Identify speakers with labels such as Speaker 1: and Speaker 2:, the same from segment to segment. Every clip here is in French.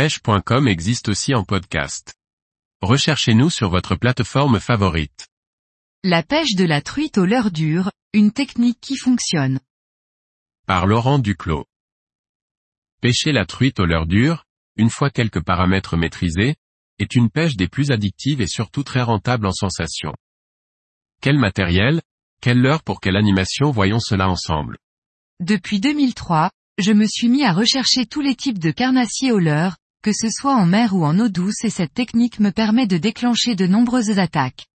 Speaker 1: pêche.com existe aussi en podcast. Recherchez-nous sur votre plateforme favorite.
Speaker 2: La pêche de la truite au leurre dur, une technique qui fonctionne.
Speaker 1: Par Laurent Duclos. Pêcher la truite au leurre dur, une fois quelques paramètres maîtrisés, est une pêche des plus addictives et surtout très rentable en sensation. Quel matériel, quelle leurre pour quelle animation voyons cela ensemble?
Speaker 2: Depuis 2003, je me suis mis à rechercher tous les types de carnassiers au leurre, que ce soit en mer ou en eau douce et cette technique me permet de déclencher de nombreuses attaques.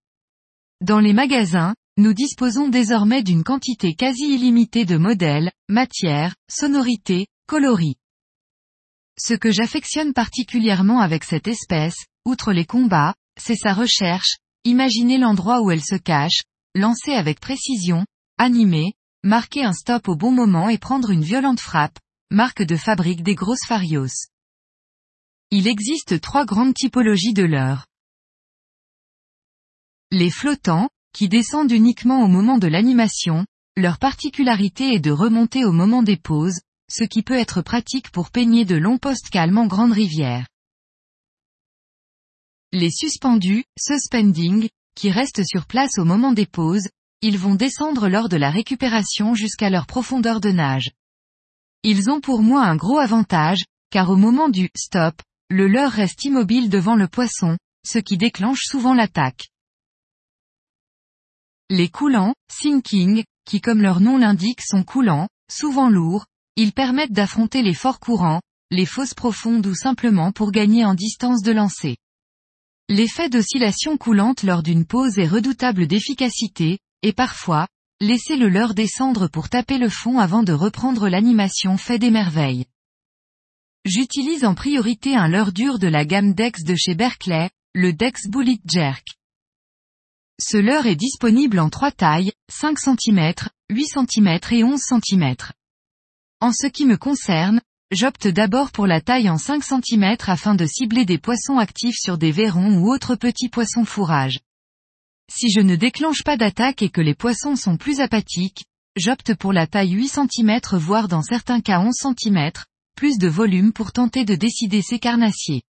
Speaker 2: Dans les magasins, nous disposons désormais d'une quantité quasi illimitée de modèles, matières, sonorités, coloris. Ce que j'affectionne particulièrement avec cette espèce, outre les combats, c'est sa recherche, imaginer l'endroit où elle se cache, lancer avec précision, animer, marquer un stop au bon moment et prendre une violente frappe, marque de fabrique des grosses farios. Il existe trois grandes typologies de leurres. Les flottants, qui descendent uniquement au moment de l'animation, leur particularité est de remonter au moment des pauses, ce qui peut être pratique pour peigner de longs postes calmes en grande rivière. Les suspendus, suspending, qui restent sur place au moment des pauses, ils vont descendre lors de la récupération jusqu'à leur profondeur de nage. Ils ont pour moi un gros avantage, car au moment du stop, le leurre reste immobile devant le poisson, ce qui déclenche souvent l'attaque. Les coulants, sinking, qui comme leur nom l'indique sont coulants, souvent lourds, ils permettent d'affronter les forts courants, les fosses profondes ou simplement pour gagner en distance de lancer. L'effet d'oscillation coulante lors d'une pause est redoutable d'efficacité, et parfois, laisser le leurre descendre pour taper le fond avant de reprendre l'animation fait des merveilles. J'utilise en priorité un leurre dur de la gamme Dex de chez Berkeley, le Dex Bullet Jerk. Ce leurre est disponible en trois tailles, 5 cm, 8 cm et 11 cm. En ce qui me concerne, j'opte d'abord pour la taille en 5 cm afin de cibler des poissons actifs sur des verrons ou autres petits poissons fourrage. Si je ne déclenche pas d'attaque et que les poissons sont plus apathiques, j'opte pour la taille 8 cm voire dans certains cas 11 cm, plus de volume pour tenter de décider ces carnassiers.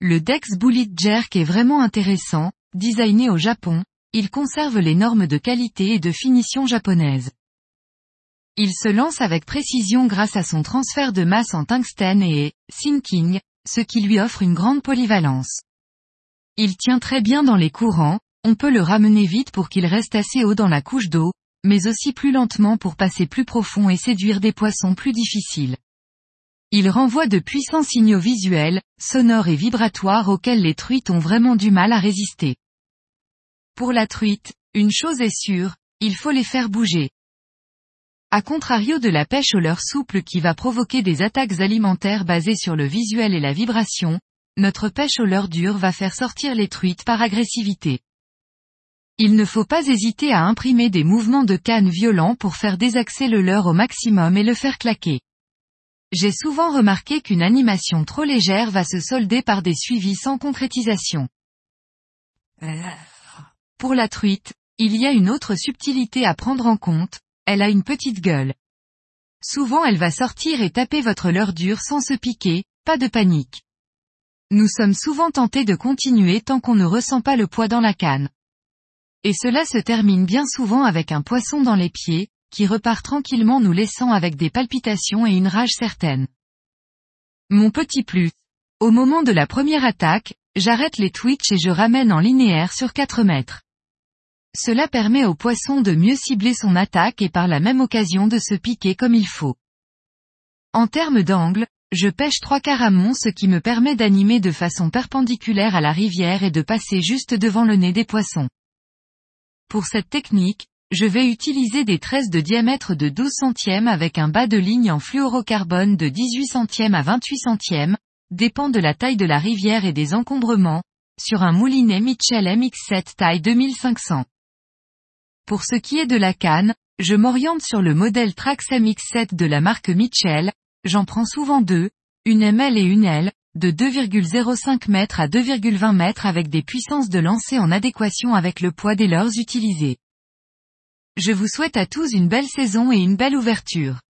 Speaker 2: Le Dex Bullet Jerk est vraiment intéressant, designé au Japon, il conserve les normes de qualité et de finition japonaises. Il se lance avec précision grâce à son transfert de masse en tungstène et sinking, ce qui lui offre une grande polyvalence. Il tient très bien dans les courants, on peut le ramener vite pour qu'il reste assez haut dans la couche d'eau, mais aussi plus lentement pour passer plus profond et séduire des poissons plus difficiles. Il renvoie de puissants signaux visuels, sonores et vibratoires auxquels les truites ont vraiment du mal à résister. Pour la truite, une chose est sûre, il faut les faire bouger. A contrario de la pêche au leurre souple qui va provoquer des attaques alimentaires basées sur le visuel et la vibration, notre pêche au leurre dur va faire sortir les truites par agressivité. Il ne faut pas hésiter à imprimer des mouvements de canne violents pour faire désaxer le leurre au maximum et le faire claquer. J'ai souvent remarqué qu'une animation trop légère va se solder par des suivis sans concrétisation. Pour la truite, il y a une autre subtilité à prendre en compte, elle a une petite gueule. Souvent elle va sortir et taper votre leurre dur sans se piquer, pas de panique. Nous sommes souvent tentés de continuer tant qu'on ne ressent pas le poids dans la canne. Et cela se termine bien souvent avec un poisson dans les pieds, qui repart tranquillement nous laissant avec des palpitations et une rage certaine. Mon petit plus. Au moment de la première attaque, j'arrête les twitch et je ramène en linéaire sur 4 mètres. Cela permet au poisson de mieux cibler son attaque et par la même occasion de se piquer comme il faut. En termes d'angle, je pêche trois à ce qui me permet d'animer de façon perpendiculaire à la rivière et de passer juste devant le nez des poissons. Pour cette technique, je vais utiliser des tresses de diamètre de 12 centièmes avec un bas de ligne en fluorocarbone de 18 centièmes à 28 centièmes, dépend de la taille de la rivière et des encombrements, sur un moulinet Mitchell MX7 taille 2500. Pour ce qui est de la canne, je m'oriente sur le modèle Trax MX7 de la marque Mitchell, j'en prends souvent deux, une ML et une L, de 2,05 m à 2,20 m avec des puissances de lancer en adéquation avec le poids des leurres utilisés. Je vous souhaite à tous une belle saison et une belle ouverture.